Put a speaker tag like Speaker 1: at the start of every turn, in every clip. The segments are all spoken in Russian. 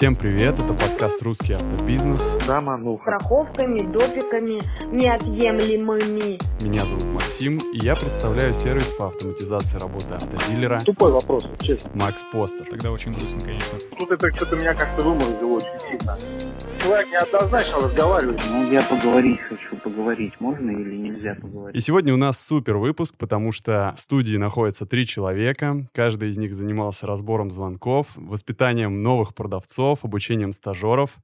Speaker 1: Всем привет, это подкаст «Русский автобизнес».
Speaker 2: Замануха.
Speaker 3: страховками, допиками неотъемлемыми.
Speaker 1: Меня зовут Максим, и я представляю сервис по автоматизации работы автодилера
Speaker 2: Тупой вопрос, честно.
Speaker 1: Макс Постер.
Speaker 4: Тогда очень грустно, конечно.
Speaker 2: Тут это что-то меня как-то выморозило очень сильно. Человек неоднозначно разговаривает.
Speaker 5: Ну, я поговорить хочу. Поговорить можно или нельзя поговорить?
Speaker 1: И сегодня у нас супер выпуск, потому что в студии находится три человека. Каждый из них занимался разбором звонков, воспитанием новых продавцов, обучением стажеров.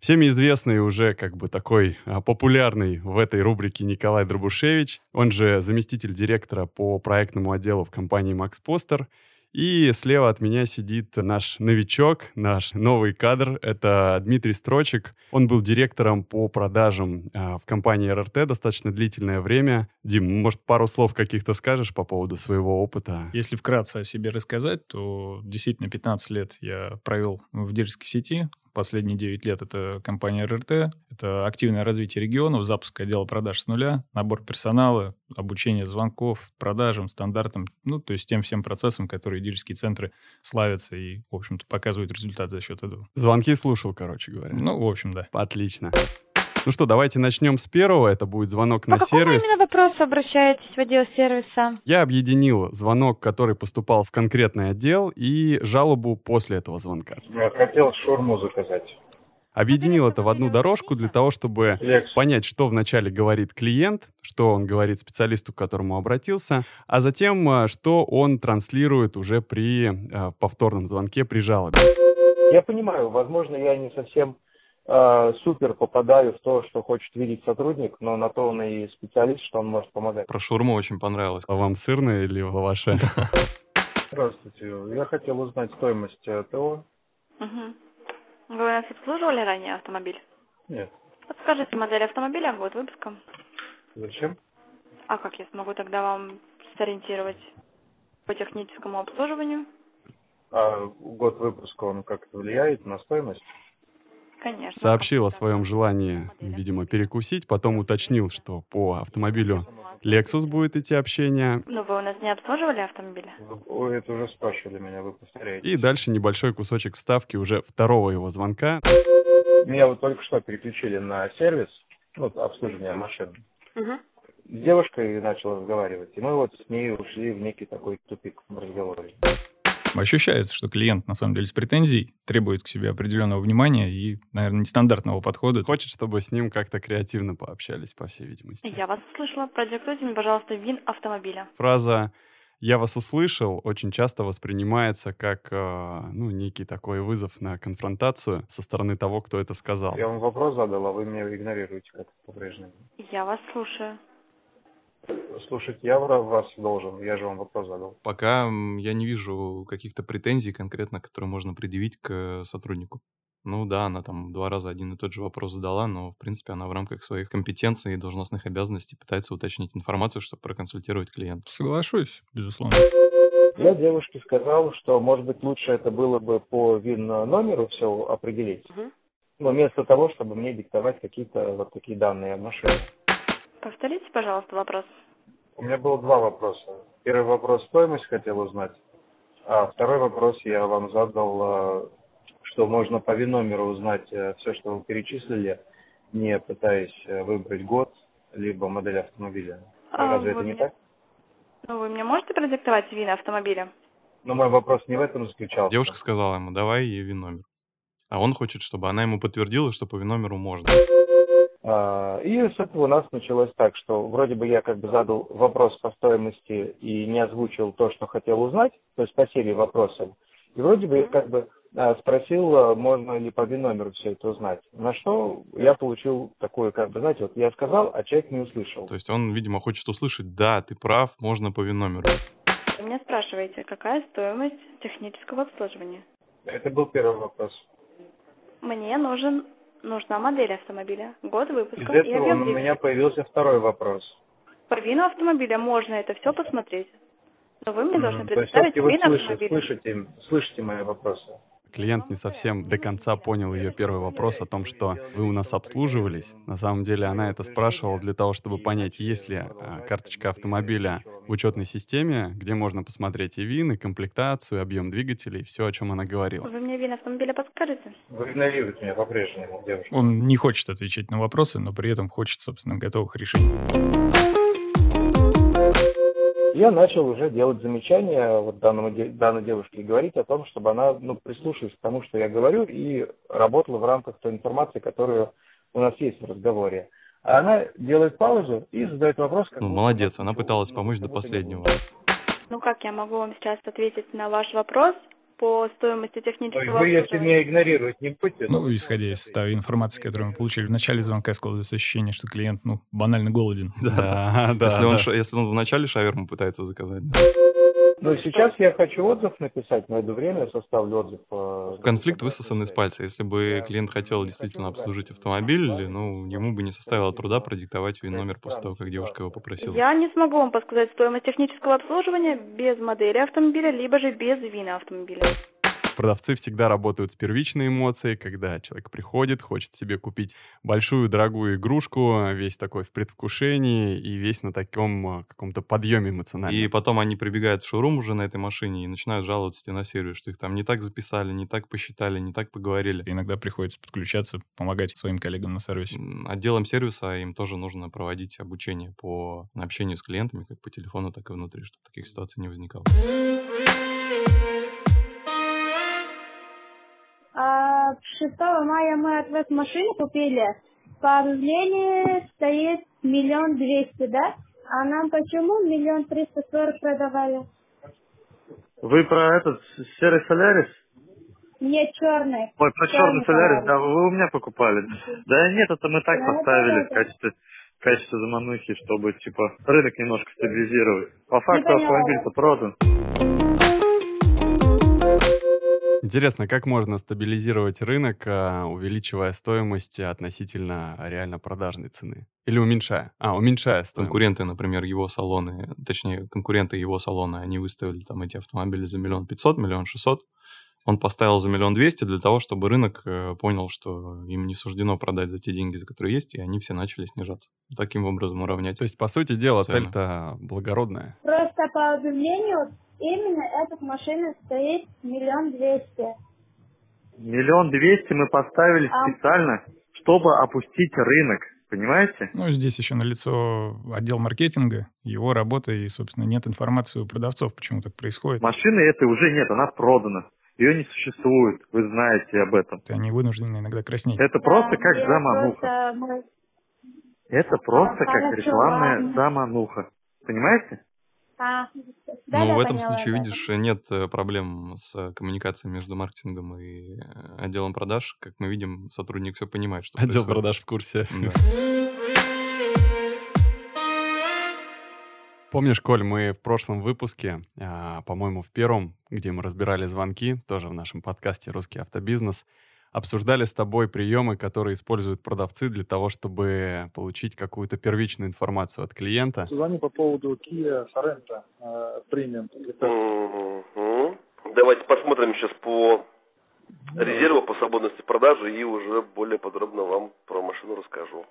Speaker 1: Всеми известный уже как бы такой а, популярный в этой рубрике Николай Дробушевич, он же заместитель директора по проектному отделу в компании Макс Постер. И слева от меня сидит наш новичок, наш новый кадр. Это Дмитрий Строчек. Он был директором по продажам а, в компании РРТ достаточно длительное время. Дим, может, пару слов каких-то скажешь по поводу своего опыта?
Speaker 4: Если вкратце о себе рассказать, то действительно 15 лет я провел в дилерской сети. Последние 9 лет это компания РРТ. Это активное развитие регионов, запуск отдела продаж с нуля, набор персонала, обучение звонков, продажам, стандартам, ну, то есть тем всем процессам, которые дилерские центры славятся и, в общем-то, показывают результат за счет этого.
Speaker 1: Звонки слушал, короче говоря.
Speaker 4: Ну, в общем, да.
Speaker 1: Отлично. Ну что, давайте начнем с первого. Это будет звонок
Speaker 6: По
Speaker 1: на
Speaker 6: какому
Speaker 1: сервис.
Speaker 6: именно вопросу обращаетесь в отдел сервиса?
Speaker 1: Я объединил звонок, который поступал в конкретный отдел, и жалобу после этого звонка.
Speaker 2: Я хотел шурму заказать.
Speaker 1: Объединил это в одну дорожку для того, чтобы
Speaker 2: Лекс.
Speaker 1: понять, что вначале говорит клиент, что он говорит специалисту, к которому обратился, а затем, а, что он транслирует уже при а, повторном звонке, при жалобе.
Speaker 7: Я понимаю, возможно, я не совсем э, супер попадаю в то, что хочет видеть сотрудник, но на то он и специалист, что он может помогать.
Speaker 8: Про шаурму очень понравилось.
Speaker 1: А вам сырное или лаваше?
Speaker 2: Здравствуйте. Я хотел узнать стоимость э, ТО.
Speaker 9: Угу. Вы у нас обслуживали ранее автомобиль?
Speaker 2: Нет.
Speaker 9: Подскажите модель автомобиля, год выпуска.
Speaker 2: Зачем?
Speaker 9: А как я смогу тогда вам сориентировать по техническому обслуживанию?
Speaker 2: А год выпуска, он как-то влияет на стоимость?
Speaker 9: Конечно.
Speaker 1: Сообщил о своем желании, видимо, перекусить, потом уточнил, что по автомобилю Lexus будет идти общение,
Speaker 9: Ну, вы у нас не обслуживали автомобили?
Speaker 2: Вы это уже спрашивали меня, вы повторяете.
Speaker 1: и дальше небольшой кусочек вставки уже второго его звонка.
Speaker 7: Меня вот только что переключили на сервис, ну, обслуживание машин.
Speaker 9: Угу.
Speaker 7: С девушкой начал разговаривать, и мы вот с ней ушли в некий такой тупик в разговоре.
Speaker 4: Ощущается, что клиент, на самом деле, с претензией требует к себе определенного внимания и, наверное, нестандартного подхода.
Speaker 1: Хочет, чтобы с ним как-то креативно пообщались, по всей видимости.
Speaker 9: Я вас услышала. Продиктуйте мне, пожалуйста, ВИН автомобиля.
Speaker 1: Фраза «я вас услышал» очень часто воспринимается как э, ну, некий такой вызов на конфронтацию со стороны того, кто это сказал.
Speaker 7: Я вам вопрос задал, а вы меня игнорируете как по-прежнему.
Speaker 9: Я вас слушаю.
Speaker 7: Слушайте, я вас должен, я же вам вопрос задал.
Speaker 8: Пока я не вижу каких-то претензий конкретно, которые можно предъявить к э, сотруднику. Ну да, она там два раза один и тот же вопрос задала, но, в принципе, она в рамках своих компетенций и должностных обязанностей пытается уточнить информацию, чтобы проконсультировать клиента.
Speaker 4: Соглашусь, безусловно.
Speaker 7: Я девушке сказал, что, может быть, лучше это было бы по ВИН-номеру все определить.
Speaker 9: Мгм.
Speaker 7: Но вместо того, чтобы мне диктовать какие-то вот такие данные о машине.
Speaker 9: Повторите, пожалуйста, вопрос.
Speaker 2: У меня было два вопроса. Первый вопрос стоимость хотел узнать, а второй вопрос я вам задал, э, что можно по ВИН-номеру узнать все, что вы перечислили, не пытаясь э, выбрать год, либо модель автомобиля.
Speaker 9: А,
Speaker 2: Разве
Speaker 9: вы
Speaker 2: это не
Speaker 9: меня-
Speaker 2: так?
Speaker 9: Ну, вы мне можете продиктовать ВИН автомобиля?
Speaker 2: Но мой вопрос не в этом заключался.
Speaker 8: Девушка сказала ему, давай ей ВИН-номер. А он хочет, чтобы она ему подтвердила, что по ВИН-номеру можно.
Speaker 7: А, И с этого у нас началось так, что вроде бы я как бы задал вопрос по стоимости и не озвучил то, что хотел узнать, то есть по серии вопросов. И вроде бы я как бы а, спросил, а, можно ли по ВИН-номеру все это узнать. На что я получил такое, как бы, знаете, вот я сказал, а человек не услышал.
Speaker 8: То есть он, видимо, хочет услышать, да, ты прав, можно по ВИН-номеру.
Speaker 9: Вы меня спрашиваете, какая стоимость технического обслуживания?
Speaker 2: Это был первый вопрос.
Speaker 9: Мне нужен нужна модель автомобиля, год
Speaker 2: Из
Speaker 9: выпуска и
Speaker 2: этого
Speaker 9: объем
Speaker 2: у меня появился второй вопрос.
Speaker 9: По вину автомобиля можно это все посмотреть. Но вы мне должны
Speaker 2: есть
Speaker 9: предоставить
Speaker 2: все-таки вы
Speaker 9: вин
Speaker 2: слышите,
Speaker 9: автомобиля.
Speaker 2: слышите, слышите мои вопросы.
Speaker 1: Клиент не совсем до конца понял ее первый вопрос о том, что вы у нас обслуживались. На самом деле она это спрашивала для того, чтобы понять, есть ли а, карточка автомобиля в учетной системе, где можно посмотреть и ВИН, и комплектацию, и объем двигателей, все, о чем она говорила.
Speaker 9: Вы мне ВИН автомобиля подскажете?
Speaker 2: Вы игнорируете меня по-прежнему, девушка.
Speaker 4: Он не хочет отвечать на вопросы, но при этом хочет, собственно, готовых решений.
Speaker 7: Я начал уже делать замечания вот данному, данной девушке и говорить о том, чтобы она ну, прислушалась к тому, что я говорю, и работала в рамках той информации, которую у нас есть в разговоре. А она делает паузу и задает вопрос.
Speaker 8: Ну, молодец, она пыталась помочь до последнего.
Speaker 9: Ну как я могу вам сейчас ответить на ваш вопрос? По стоимости технического
Speaker 2: Вы, если меня игнорировать не будете...
Speaker 4: Ну, исходя из той информации, которую мы получили в начале звонка, складывается ощущение, что клиент, ну, банально голоден.
Speaker 8: Да, да. Если, Он, если он в начале шаверму пытается заказать.
Speaker 7: Ну, сейчас я хочу отзыв написать, найду время, составлю отзыв. Э,
Speaker 8: Конфликт высосан из пальца. Если бы клиент хотел действительно обслужить автомобиль, ну, ему бы не составило труда продиктовать номер после того, как девушка его попросила.
Speaker 9: Я не смогу вам подсказать стоимость технического обслуживания без модели автомобиля, либо же без вина автомобиля.
Speaker 1: Продавцы всегда работают с первичной эмоцией, когда человек приходит, хочет себе купить большую дорогую игрушку, весь такой в предвкушении и весь на таком а, каком-то подъеме эмоциональном.
Speaker 8: И потом они прибегают в шоурум уже на этой машине и начинают жаловаться на сервис, что их там не так записали, не так посчитали, не так поговорили.
Speaker 4: Иногда приходится подключаться, помогать своим коллегам на сервисе.
Speaker 8: Отделом сервиса им тоже нужно проводить обучение по общению с клиентами, как по телефону, так и внутри, чтобы таких ситуаций не возникало.
Speaker 10: 6 мая мы от вас машину купили. По объявлению стоит миллион двести, да? А нам почему миллион триста сорок продавали?
Speaker 2: Вы про этот серый Солярис?
Speaker 10: Нет, черный.
Speaker 2: Ой, про черный, черный Солярис, да, вы у меня покупали. Да нет, это мы так да, поставили в качестве, качестве заманухи, чтобы, типа, рынок немножко стабилизировать. По факту автомобиль-то продан.
Speaker 1: Интересно, как можно стабилизировать рынок, а, увеличивая стоимость относительно реально продажной цены? Или уменьшая? А, уменьшая стоимость.
Speaker 8: Конкуренты, например, его салоны, точнее, конкуренты его салона, они выставили там эти автомобили за миллион пятьсот, миллион шестьсот. Он поставил за миллион двести для того, чтобы рынок э, понял, что им не суждено продать за те деньги, за которые есть, и они все начали снижаться. Таким образом уравнять.
Speaker 1: То есть, по сути дела, цель-то благородная.
Speaker 10: Просто по объявлению Именно эта машина стоит миллион двести.
Speaker 2: Миллион двести мы поставили а... специально, чтобы опустить рынок. Понимаете?
Speaker 4: Ну, здесь еще налицо отдел маркетинга, его работа, и, собственно, нет информации у продавцов, почему так происходит.
Speaker 2: Машины этой уже нет, она продана. Ее не существует, вы знаете об этом.
Speaker 4: Они вынуждены иногда краснеть.
Speaker 2: Это просто как замануха. Просто... Это просто как рекламная замануха. Понимаете?
Speaker 10: А,
Speaker 8: да, ну, да, в этом поняла, случае, да. видишь, нет э, проблем с коммуникацией между маркетингом и э, отделом продаж. Как мы видим, сотрудник все понимает, что
Speaker 1: Отдел происходит. продаж в курсе. Да. Помнишь, Коль, мы в прошлом выпуске, а, по-моему, в первом, где мы разбирали звонки, тоже в нашем подкасте «Русский автобизнес», обсуждали с тобой приемы, которые используют продавцы для того, чтобы получить какую-то первичную информацию от клиента.
Speaker 11: Звоню по поводу Kia Sorento э, премиум.
Speaker 12: Давайте посмотрим сейчас по резерву, по свободности продажи и уже более подробно вам про машину расскажу.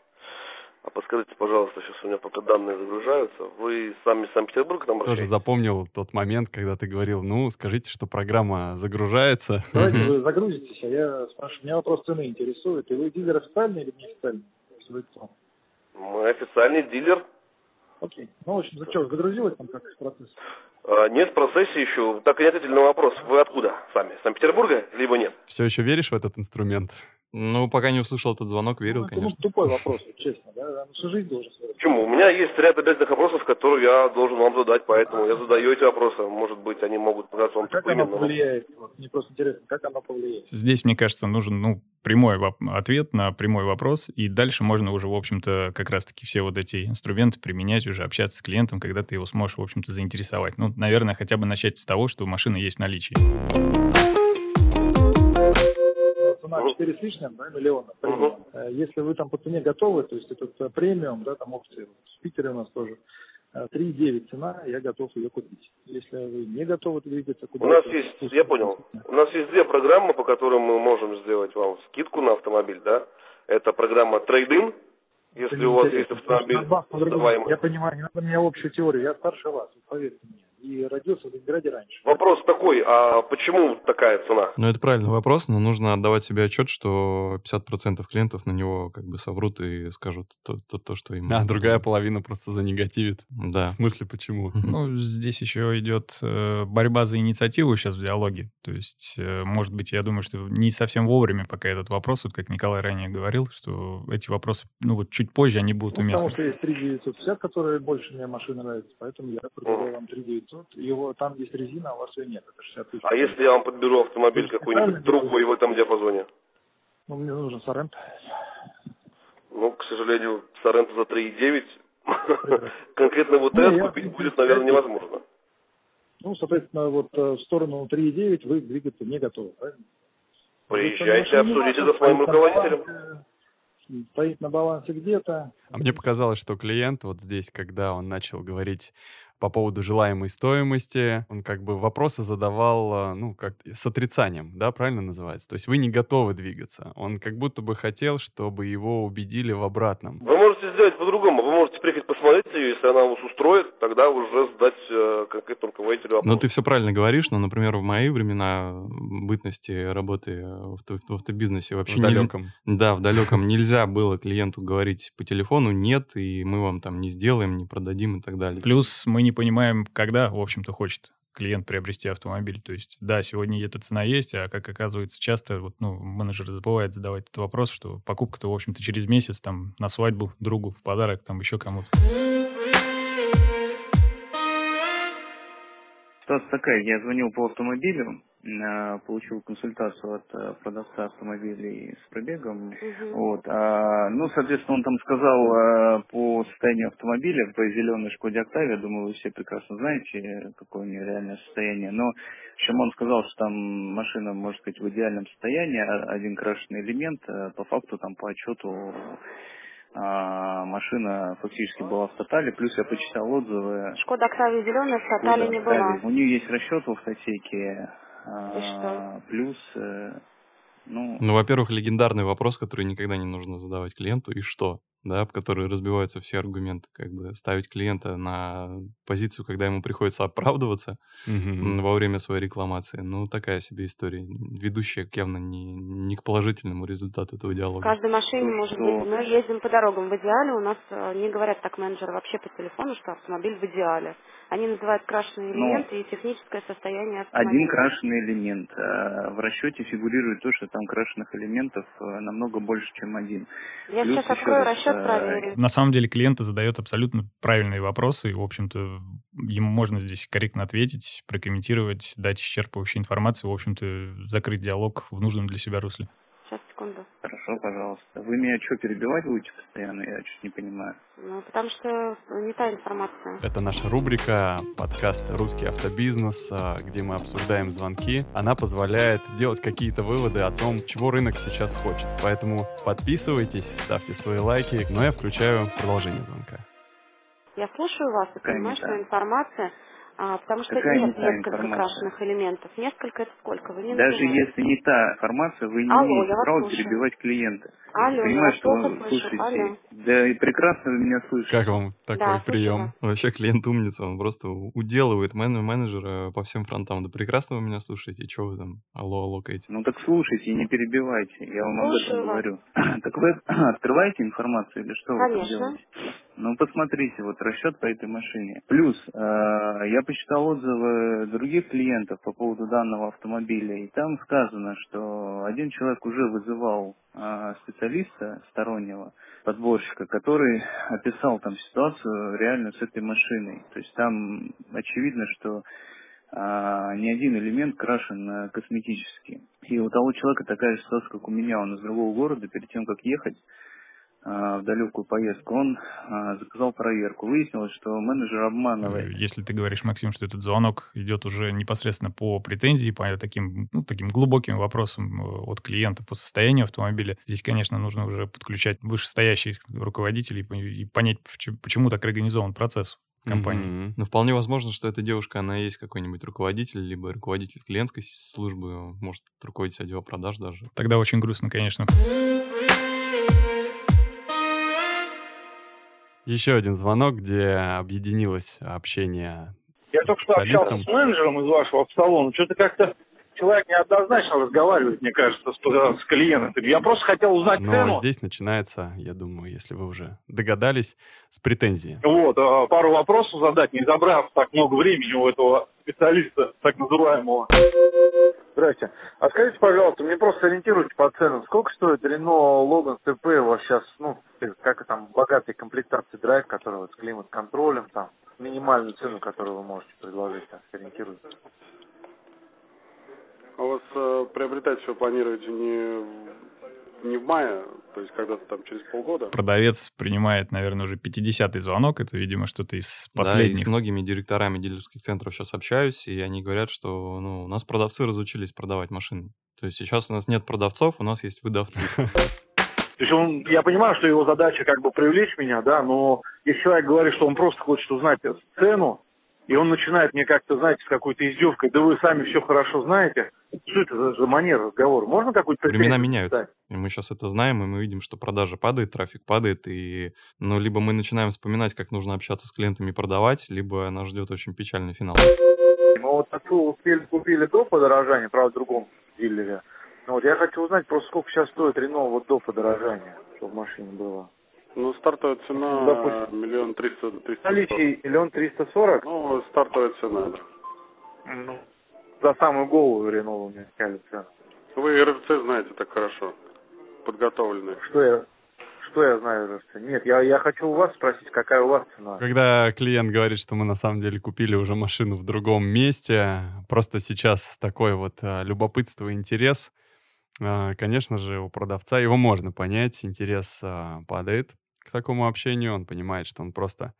Speaker 12: А подскажите, пожалуйста, сейчас у меня пока данные загружаются. Вы сами из Санкт-Петербурга там
Speaker 1: Тоже запомнил тот момент, когда ты говорил, ну, скажите, что программа загружается.
Speaker 11: Давайте вы загрузитесь, а я спрашиваю, меня вопрос цены интересует. И вы дилер официальный или не официальный?
Speaker 12: Мы официальный дилер.
Speaker 11: Окей. Ну, в общем, что, загрузилось там как процесс?
Speaker 12: А, нет, в процессе еще. Так и не ответили на вопрос. Вы откуда сами? Санкт-Петербурга, либо нет?
Speaker 1: Все еще веришь в этот инструмент?
Speaker 8: Ну, пока не услышал этот звонок, верил, ну, конечно.
Speaker 11: Ну, тупой вопрос, честно, да? Всю жизнь должен
Speaker 12: Почему? У меня есть ряд обязательных вопросов, которые я должен вам задать, поэтому я задаю эти вопросы. Может быть, они могут показаться вам
Speaker 11: а как оно повлияет? Вот, мне просто интересно, как оно повлияет?
Speaker 4: Здесь, мне кажется, нужен, ну, прямой ответ на прямой вопрос, и дальше можно уже, в общем-то, как раз-таки все вот эти инструменты применять, уже общаться с клиентом, когда ты его сможешь, в общем-то, заинтересовать. Ну, наверное, хотя бы начать с того, что машина есть в наличии
Speaker 11: цена 4 с лишним да, миллиона. Uh-huh. Если вы там по цене готовы, то есть этот э, премиум, да, там опции, в Питере у нас тоже, 3,9 цена, я готов ее купить. Если вы не готовы двигаться куда
Speaker 12: У нас есть, я понял, у нас есть две программы, по которым мы можем сделать вам скидку на автомобиль, да? Это программа Trade-in, если у вас есть автомобиль.
Speaker 11: Я понимаю, не надо мне общую теорию, я старше вас, поверьте мне и родился в Ленинграде раньше.
Speaker 12: Вопрос такой, а почему такая цена?
Speaker 8: Ну, это правильный вопрос, но нужно отдавать себе отчет, что 50% клиентов на него как бы соврут и скажут то, то, то что им...
Speaker 1: А другая половина просто занегативит.
Speaker 8: Да.
Speaker 1: В смысле, почему?
Speaker 4: Ну, здесь еще идет э, борьба за инициативу сейчас в диалоге. То есть, э, может быть, я думаю, что не совсем вовремя пока этот вопрос, вот как Николай ранее говорил, что эти вопросы, ну вот чуть позже они будут
Speaker 11: ну,
Speaker 4: уместны.
Speaker 11: Потому что есть 3950, которые больше мне машины нравятся, поэтому я предлагаю вам 3900 500, его там есть резина, а у вас ее нет, это 60 тысяч.
Speaker 12: А если я вам подберу автомобиль какой-нибудь другой в этом диапазоне?
Speaker 11: Ну, мне нужен Сорент.
Speaker 12: Ну, к сожалению, Сорент за 3,9 конкретно вот этот купить будет, наверное, невозможно.
Speaker 11: Ну, соответственно, вот э, в сторону 3,9 вы двигаться не готовы, правильно?
Speaker 12: Приезжайте, обсудите это с моим руководителем.
Speaker 11: Стоит на балансе где-то.
Speaker 1: А мне показалось, что клиент вот здесь, когда он начал говорить по поводу желаемой стоимости. Он как бы вопросы задавал, а, ну, как с отрицанием, да, правильно называется? То есть вы не готовы двигаться. Он как будто бы хотел, чтобы его убедили в обратном.
Speaker 12: Вы можете сделать по-другому. Вы можете приехать посмотреть ее, если она вас устроит, тогда уже сдать конкретному руководителю вопрос.
Speaker 8: Ну, ты все правильно говоришь, но, например, в мои времена бытности работы в, в автобизнесе вообще...
Speaker 1: В далеком.
Speaker 8: Не, да, в далеком нельзя было клиенту говорить по телефону «нет», и мы вам там не сделаем, не продадим и так далее.
Speaker 4: Плюс мы не понимаем, когда, в общем-то, хочет клиент приобрести автомобиль. То есть, да, сегодня эта цена есть, а как оказывается, часто вот, ну, менеджер забывает задавать этот вопрос, что покупка-то, в общем-то, через месяц, там, на свадьбу, другу, в подарок, там, еще кому-то.
Speaker 5: Ситуация такая, я звонил по автомобилю, Э, получил консультацию от э, продавца автомобилей с пробегом. Угу. Вот. А, ну, соответственно, он там сказал э, по состоянию автомобиля, по зеленой Шкоде Октавия, думаю, вы все прекрасно знаете, какое у нее реальное состояние. Но чем он сказал, что там машина, можно сказать, в идеальном состоянии, а, один крашеный элемент, по факту там по отчету а, машина фактически была в тотале, плюс я почитал отзывы.
Speaker 6: Шкода Октавия зеленая в тотале не была.
Speaker 5: У нее есть расчет в автотеке, а, плюс, э, ну...
Speaker 8: Ну, во-первых, легендарный вопрос, который никогда не нужно задавать клиенту, и что? Да, в которой разбиваются все аргументы, как бы ставить клиента на позицию, когда ему приходится оправдываться mm-hmm. во время своей рекламации. Ну, такая себе история, ведущая явно не, не к положительному результату этого диалога.
Speaker 6: В каждой машине может быть. Мы ездим по дорогам в идеале, у нас э, не говорят так менеджеры вообще по телефону, что автомобиль в идеале. Они называют крашеные ну, элементы ну, и техническое состояние автомобиля.
Speaker 5: Один крашеный элемент. Э, в расчете фигурирует то, что там крашеных элементов э, намного больше, чем один.
Speaker 6: Я Плюс сейчас открою расчет, проверю.
Speaker 4: На самом деле клиент задает абсолютно правильные вопросы, и, в общем-то, ему можно здесь корректно ответить, прокомментировать, дать исчерпывающую информацию, в общем-то, закрыть диалог в нужном для себя русле.
Speaker 6: Сейчас, секунду.
Speaker 5: Хорошо, пожалуйста. Вы меня что, перебивать будете постоянно? Я чуть не понимаю.
Speaker 6: Ну, потому что не та информация.
Speaker 1: Это наша рубрика, подкаст «Русский автобизнес», а, где мы обсуждаем звонки. Она позволяет сделать какие-то выводы о том, чего рынок сейчас хочет. Поэтому подписывайтесь, ставьте свои лайки, но я включаю продолжение звонка.
Speaker 6: Я слушаю вас и понимаю, что информация а, потому что Какая нет несколько информация? элементов. Несколько это сколько? Вы не
Speaker 5: Даже называете. если не та информация, вы не
Speaker 6: Алло,
Speaker 5: имеете права перебивать клиента.
Speaker 6: Алло,
Speaker 5: Понимаю,
Speaker 6: что вы
Speaker 5: слушаете.
Speaker 6: Алло.
Speaker 5: Да и прекрасно вы меня слышите.
Speaker 1: Как вам такой
Speaker 6: да,
Speaker 1: прием?
Speaker 8: Вообще клиент умница, он просто уделывает мен менеджера по всем фронтам. Да прекрасно вы меня слушаете, и что вы там алло, алло, каете?
Speaker 5: Ну так слушайте и не перебивайте, я вам об этом говорю. так вы открываете информацию или что
Speaker 6: Конечно.
Speaker 5: вы делаете? Ну, посмотрите, вот расчет по этой машине. Плюс, э, я посчитал отзывы других клиентов по поводу данного автомобиля, и там сказано, что один человек уже вызывал э, специалиста стороннего, подборщика, который описал там ситуацию реально с этой машиной. То есть там очевидно, что а, ни один элемент крашен а, косметически. И у того человека такая же ситуация, как у меня, он из другого города, перед тем, как ехать, в далекую поездку, он а, заказал проверку. Выяснилось, что менеджер обманывает.
Speaker 4: Если ты говоришь, Максим, что этот звонок идет уже непосредственно по претензии, по таким, ну, таким глубоким вопросам э, от клиента по состоянию автомобиля, здесь, конечно, нужно уже подключать вышестоящих руководителей и понять, почему так организован процесс. компании.
Speaker 8: Mm-hmm. Ну, вполне возможно, что эта девушка, она есть какой-нибудь руководитель, либо руководитель клиентской службы, может руководить отдел продаж даже.
Speaker 4: Тогда очень грустно, конечно.
Speaker 1: Еще один звонок, где объединилось общение с
Speaker 11: Я только что общался с менеджером из вашего салона. Что-то как-то человек неоднозначно разговаривает, мне кажется, с, с клиентом. Я просто хотел узнать
Speaker 1: Но
Speaker 11: цену.
Speaker 1: здесь начинается, я думаю, если вы уже догадались, с претензии.
Speaker 11: Вот, а, пару вопросов задать, не забрав так много времени у этого специалиста, так называемого.
Speaker 13: Здрасте. А скажите, пожалуйста, мне просто ориентируйте по ценам. Сколько стоит Рено Логан ТП у вас сейчас, ну, как там, богатые комплектации драйв, которые вот с климат-контролем, там, минимальную цену, которую вы можете предложить, так, сориентируйте.
Speaker 14: А у вас э, приобретать все планируете не, не в мае, то есть когда-то там через полгода?
Speaker 4: Продавец принимает, наверное, уже 50-й звонок. Это, видимо, что-то из последних.
Speaker 8: Да, и с многими директорами дилерских центров сейчас общаюсь, и они говорят, что ну, у нас продавцы разучились продавать машины. То есть сейчас у нас нет продавцов, у нас есть выдавцы.
Speaker 11: То есть он, я понимаю, что его задача как бы привлечь меня, да, но если человек говорит, что он просто хочет узнать цену, и он начинает мне как-то, знаете, с какой-то издевкой, да вы сами все хорошо знаете. Что это за, манера разговора? Можно какую-то
Speaker 8: Времена меняются. И мы сейчас это знаем, и мы видим, что продажа падает, трафик падает, и ну, либо мы начинаем вспоминать, как нужно общаться с клиентами и продавать, либо нас ждет очень печальный финал.
Speaker 13: Мы вот отцу успели, купили до подорожания, правда, в другом дилере. Ну, вот я хочу узнать просто, сколько сейчас стоит Рено вот до подорожания, чтобы в машине было.
Speaker 14: Ну, стартовая цена
Speaker 13: Допустим,
Speaker 14: миллион триста...
Speaker 13: Наличие миллион триста сорок?
Speaker 14: Ну, стартовая цена, да.
Speaker 13: Ну, за самую голову Рено у меня сказали цену.
Speaker 14: Вы РФЦ знаете так хорошо, подготовленные.
Speaker 13: Что я, что я знаю РФЦ? Нет, я, я хочу у вас спросить, какая у вас цена.
Speaker 1: Когда клиент говорит, что мы на самом деле купили уже машину в другом месте, просто сейчас такой вот а, любопытство и интерес, а, конечно же, у продавца его можно понять, интерес а, падает к такому общению, он понимает, что он просто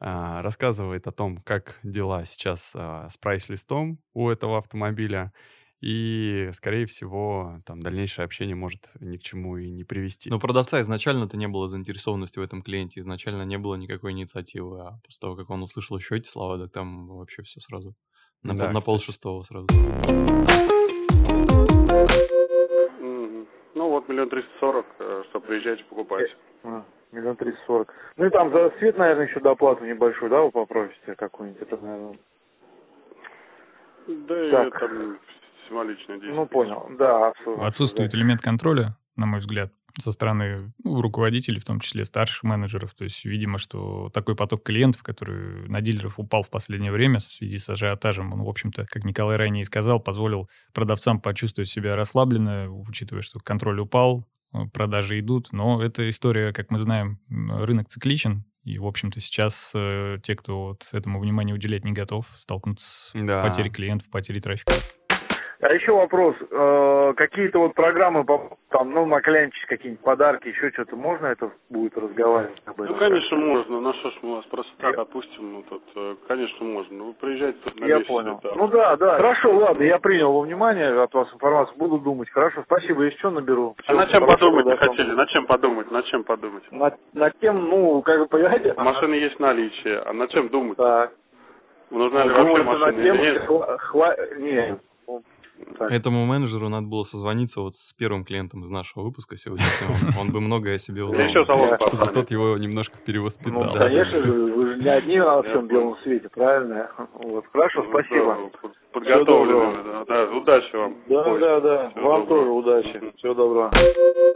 Speaker 1: рассказывает о том, как дела сейчас а, с прайс-листом у этого автомобиля, и, скорее всего, там дальнейшее общение может ни к чему и не привести.
Speaker 8: Но продавца изначально-то не было заинтересованности в этом клиенте, изначально не было никакой инициативы, а после того, как он услышал еще эти слова, так там вообще все сразу. На,
Speaker 1: Да,
Speaker 8: пол, на пол шестого сразу.
Speaker 14: Ну, вот миллион триста сорок, э, что приезжайте, покупайте.
Speaker 13: А, Миллион триста сорок. Ну и там за свет, наверное, еще доплату небольшую, да, вы попросите какую-нибудь? Это, наверное...
Speaker 14: Да и
Speaker 13: Так.
Speaker 14: там символичное действие.
Speaker 13: Ну, понял. Да, абсолютно.
Speaker 4: Отсутствует элемент контроля, на мой взгляд, со стороны ну, руководителей, в том числе старших менеджеров. То есть, видимо, что такой поток клиентов, который на дилеров упал в последнее время в связи с ажиотажем, он, в общем-то, как Николай ранее и сказал, позволил продавцам почувствовать себя расслабленно, учитывая, что контроль упал, продажи идут. Но эта история, как мы знаем, рынок цикличен, и, в общем-то, сейчас э, те, кто вот этому внимания уделять не готов, столкнутся с
Speaker 1: Да.
Speaker 4: потерей клиентов, потерей трафика.
Speaker 13: А еще вопрос. э, какие-то вот программы, там, ну, наклянчить какие-нибудь подарки, еще что-то, можно это будет разговаривать об этом?
Speaker 14: Ну, конечно, можно. На что ж мы вас просто так отпустим? Ну, тут, э, конечно, можно. Ну, вы приезжайте тут на
Speaker 13: Я
Speaker 14: 10
Speaker 13: понял.
Speaker 14: да.
Speaker 13: Ну да, да. Хорошо, ладно, я принял во внимание от вас информацию, буду думать. Хорошо, спасибо, если что, наберу.
Speaker 14: А на чем подумать не хотели? На чем подумать? На чем подумать?
Speaker 13: На, на тем, ну, как вы понимаете...
Speaker 14: Машины есть в наличии, а на чем думать?
Speaker 13: Так.
Speaker 14: Нужна ли
Speaker 13: Ну,
Speaker 14: вообще машина или нет?
Speaker 13: хва- хва- не, ну, так.
Speaker 8: Этому менеджеру надо было созвониться вот с первым клиентом из нашего выпуска сегодняшнего. Он, он бы многое о себе узнал.
Speaker 1: Чтобы тот его немножко перевоспитал.
Speaker 8: Ну, да,
Speaker 13: Конечно же, вы же не одни во всем белом свете, правильно? Вот, хорошо,
Speaker 14: Ну,
Speaker 13: спасибо.
Speaker 14: Да, под- Подготовлены, да, да. Удачи вам.
Speaker 13: Да,
Speaker 14: Ой,
Speaker 13: да, да. Вам
Speaker 14: доброго.
Speaker 13: тоже удачи. Всего доброго.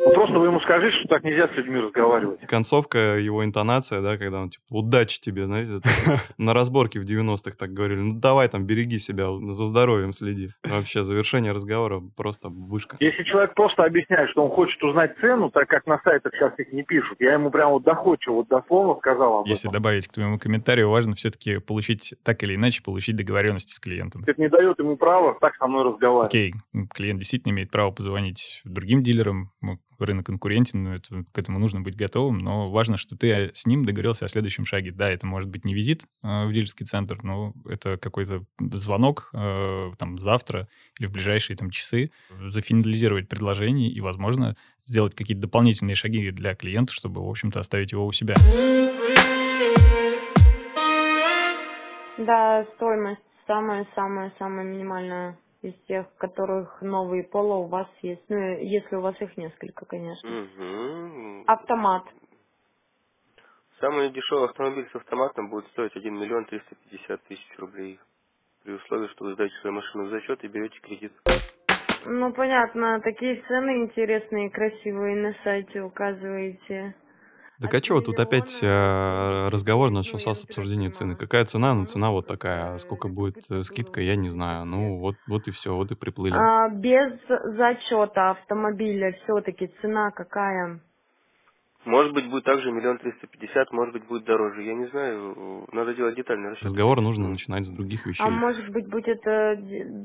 Speaker 13: Ну просто вы ему скажите, что так нельзя с людьми разговаривать.
Speaker 8: Концовка, его интонация, да, когда он типа «удачи тебе», знаете, на разборке в 90-х так говорили. Ну давай там, береги себя, за здоровьем следи. Вообще, завершение разговора просто вышка.
Speaker 13: Если человек просто объясняет, что он хочет узнать цену, так как на сайтах сейчас их не пишут, я ему прям вот доходчиво, вот дословно сказал об
Speaker 4: Если
Speaker 13: этом.
Speaker 4: добавить к твоему комментарию, важно все-таки получить, так или иначе, получить договоренности с клиентом.
Speaker 13: Это не дает ему права так со мной разговаривать.
Speaker 4: Окей, клиент действительно имеет право позвонить другим дилерам, рынок конкурентен, но это- к этому нужно быть готовым, но важно, что ты с ним договорился о следующем шаге. Да, это может быть не визит э, в дилерский центр, но это какой-то звонок э, там завтра или в ближайшие там часы, зафинализировать предложение и, возможно, сделать какие-то дополнительные шаги для клиента, чтобы, в общем-то, оставить его у себя.
Speaker 3: Да, стоимость самая-самая-самая минимальная из тех, которых новые пола у вас есть. Ну, если у вас их несколько, конечно.
Speaker 15: Угу.
Speaker 3: Автомат.
Speaker 15: Самый дешевый автомобиль с автоматом будет стоить 1 миллион 350 тысяч рублей. При условии, что вы сдаете свою машину в зачет и берете кредит.
Speaker 3: Ну, понятно, такие цены интересные, красивые на сайте указываете.
Speaker 8: Так а чего тут опять э, разговор начался с обсуждения цены? Какая цена? Ну, цена вот такая. А сколько будет э, скидка, я не знаю. Ну, вот, вот и все, вот и приплыли.
Speaker 3: А, без зачета автомобиля все-таки цена какая?
Speaker 15: Может быть, будет также миллион триста пятьдесят, может быть, будет дороже. Я не знаю, надо делать детальный расчет.
Speaker 8: Разговор нужно начинать с других вещей.
Speaker 3: А может быть, будет э,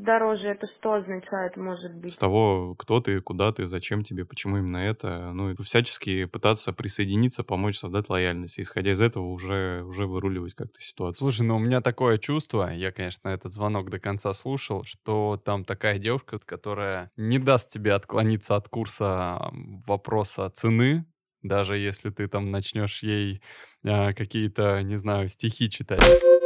Speaker 3: дороже. Это что означает, может быть?
Speaker 8: С того, кто ты, куда ты, зачем тебе, почему именно это. Ну, и всячески пытаться присоединиться, помочь создать лояльность. И, исходя из этого, уже, уже выруливать как-то ситуацию.
Speaker 1: Слушай, ну у меня такое чувство, я, конечно, этот звонок до конца слушал, что там такая девушка, которая не даст тебе отклониться от курса вопроса цены, даже если ты там начнешь ей э, какие-то, не знаю, стихи читать.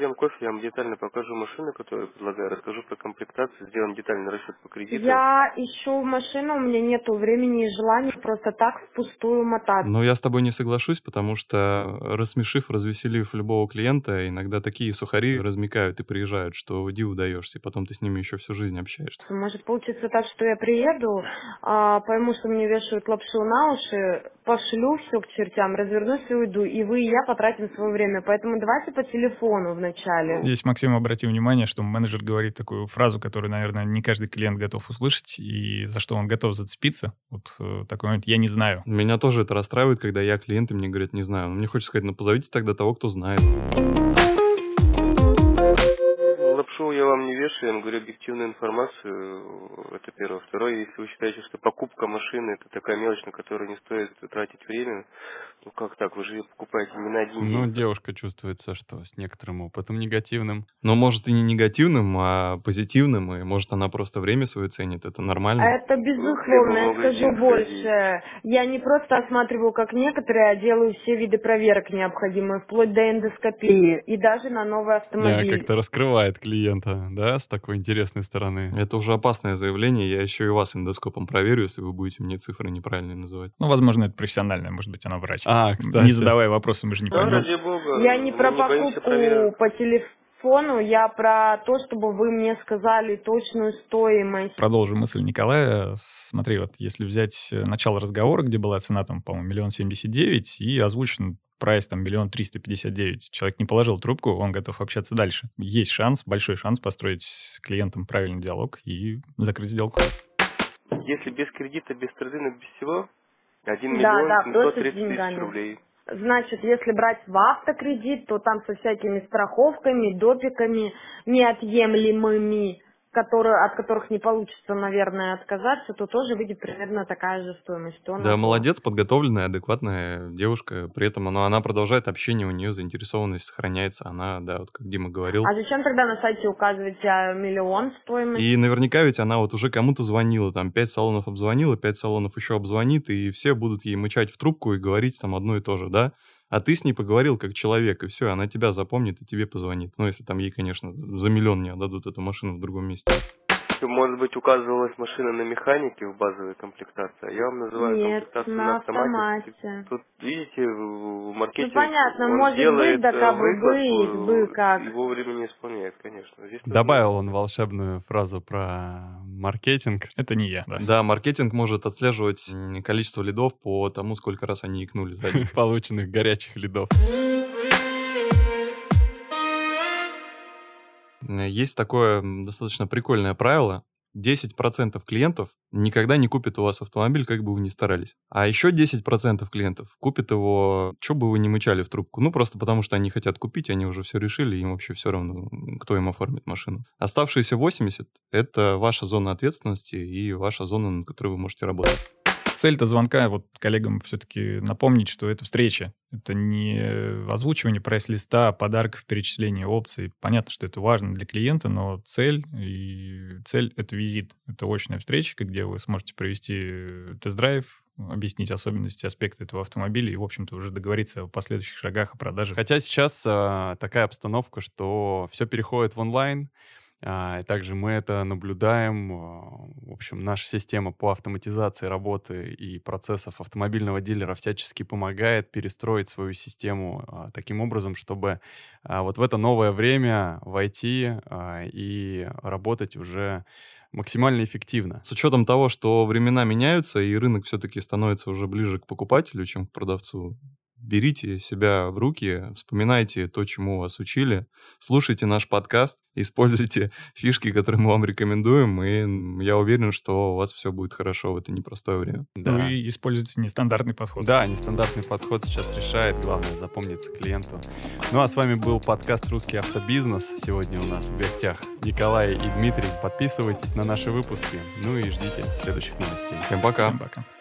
Speaker 15: Попьем кофе, я вам детально покажу машину, которую я предлагаю, расскажу про комплектацию, сделаем детальный расчет по кредиту.
Speaker 3: Я ищу машину, у меня нету времени и желания просто так впустую мотаться.
Speaker 8: Но я с тобой не соглашусь, потому что рассмешив, развеселив любого клиента, иногда такие сухари размекают и приезжают, что диву даешься, и потом ты с ними еще всю жизнь общаешься.
Speaker 3: Может получиться так, что я приеду, а, пойму, что мне вешают лапшу на уши, пошлю все к чертям, развернусь и уйду, и вы и я потратим свое время. Поэтому давайте по телефону вначале.
Speaker 4: Здесь Максим обратил внимание, что менеджер говорит такую фразу, которую, наверное, не каждый клиент готов услышать, и за что он готов зацепиться. Вот э, такой момент «я не знаю».
Speaker 8: Меня тоже это расстраивает, когда я клиенты мне говорят «не знаю». Но мне хочется сказать, ну позовите тогда того, кто знает
Speaker 15: вешаю, я вам говорю объективную информацию, это первое. Второе, если вы считаете, что покупка машины это такая мелочь, на которую не стоит тратить время, ну как так, вы же ее покупаете не на один
Speaker 1: Ну, девушка чувствуется, что с некоторым опытом негативным.
Speaker 8: Но может и не негативным, а позитивным, и может она просто время свое ценит, это нормально.
Speaker 3: Это безусловно, я скажу больше. Я не просто осматриваю, как некоторые, а делаю все виды проверок необходимые, вплоть до эндоскопии, и даже на новый автомобиль.
Speaker 1: Да, как-то раскрывает клиента, да, с такой интересной стороны.
Speaker 8: Это уже опасное заявление, я еще и вас эндоскопом проверю, если вы будете мне цифры неправильно называть.
Speaker 4: Ну, возможно, это профессиональное, может быть, она врач.
Speaker 1: А, кстати.
Speaker 4: Не задавая вопросы, мы же не поймем.
Speaker 3: Я не про покупку по телефону, я про то, чтобы вы мне сказали точную стоимость.
Speaker 4: Продолжу мысль Николая. Смотри, вот если взять э, начало разговора, где была цена там, по-моему, миллион семьдесят девять, и озвучен прайс там миллион триста пятьдесят девять. Человек не положил трубку, он готов общаться дальше. Есть шанс, большой шанс построить с клиентом правильный диалог и закрыть сделку.
Speaker 15: Если без кредита, без трейдинга, без всего, 1
Speaker 3: Да,
Speaker 15: миллион
Speaker 3: да,
Speaker 15: 730
Speaker 3: просто с
Speaker 15: тысяч
Speaker 3: деньгами.
Speaker 15: рублей.
Speaker 3: Значит, если брать в автокредит, то там со всякими страховками, допиками неотъемлемыми, которые, от которых не получится, наверное, отказаться, то тоже выйдет примерно такая же стоимость. То
Speaker 8: Да, молодец, подготовленная, адекватная девушка. При этом она, она продолжает общение, у нее заинтересованность сохраняется. Она, да, вот как Дима говорил.
Speaker 3: А зачем тогда на сайте указывать а, миллион стоимость?
Speaker 8: И наверняка ведь она вот уже кому-то звонила, там, пять салонов обзвонила, пять салонов еще обзвонит, и все будут ей мычать в трубку и говорить там одно и то же, да? А ты с ней поговорил как человек, и все, она тебя запомнит и тебе позвонит. Ну, если там ей, конечно, за миллион не отдадут эту машину в другом месте.
Speaker 15: Может быть, указывалась машина на механике в базовой комплектации, а я вам называю
Speaker 3: Нет,
Speaker 15: комплектацию
Speaker 3: на
Speaker 15: на автомате.
Speaker 3: автомате.
Speaker 15: Тут, видите, маркетинге
Speaker 3: Ну, понятно,
Speaker 15: он
Speaker 3: может
Speaker 15: делает
Speaker 3: быть, да
Speaker 15: э,
Speaker 3: как бы
Speaker 15: выкладку,
Speaker 3: быть, бы как.
Speaker 15: и вовремя не исполняет, конечно. Здесь нужно-
Speaker 1: Добавил он волшебную фразу про маркетинг.
Speaker 4: Это не я, да.
Speaker 8: Да, маркетинг может отслеживать количество лидов по тому, сколько раз они икнули сзади.
Speaker 1: Полученных горячих лидов.
Speaker 8: Есть такое достаточно прикольное правило. 10% клиентов никогда не купят у вас автомобиль, как бы вы ни старались. А еще 10% клиентов купят его, что бы вы ни мычали в трубку. Ну, просто потому что они хотят купить, они уже все решили, им вообще все равно, кто им оформит машину. Оставшиеся 80 — это ваша зона ответственности и ваша зона, на которой вы можете работать.
Speaker 4: Цель-то звонка, вот коллегам все-таки напомнить, что это встреча. Это не озвучивание прайс-листа, подарков, перечисления опций. Понятно, что это важно для клиента, но цель и цель — это визит. Это очная встреча, где вы сможете провести тест-драйв, объяснить особенности, аспекты этого автомобиля и, в общем-то, уже договориться о последующих шагах о продаже.
Speaker 1: Хотя сейчас э, такая обстановка, что все переходит в онлайн, а, также мы это наблюдаем. А, в общем, наша система по автоматизации работы и процессов автомобильного дилера всячески помогает перестроить свою систему а, таким образом, чтобы вот в это новое время войти и работать уже максимально эффективно.
Speaker 8: С учетом того, что времена меняются и рынок все-таки становится уже ближе к покупателю, чем к продавцу, берите себя в руки, вспоминайте то, чему вас учили, слушайте наш подкаст, используйте фишки, которые мы вам рекомендуем, и я уверен, что у вас все будет хорошо в это непростое время.
Speaker 4: Да. Ну и используйте нестандартный подход.
Speaker 1: Да, нестандартный подход сейчас решает, главное запомниться клиенту. Ну а с вами был подкаст «Русский автобизнес». Сегодня у нас в гостях Николай и Дмитрий. Подписывайтесь на наши выпуски, ну и ждите следующих новостей.
Speaker 8: Всем пока.
Speaker 4: Всем пока.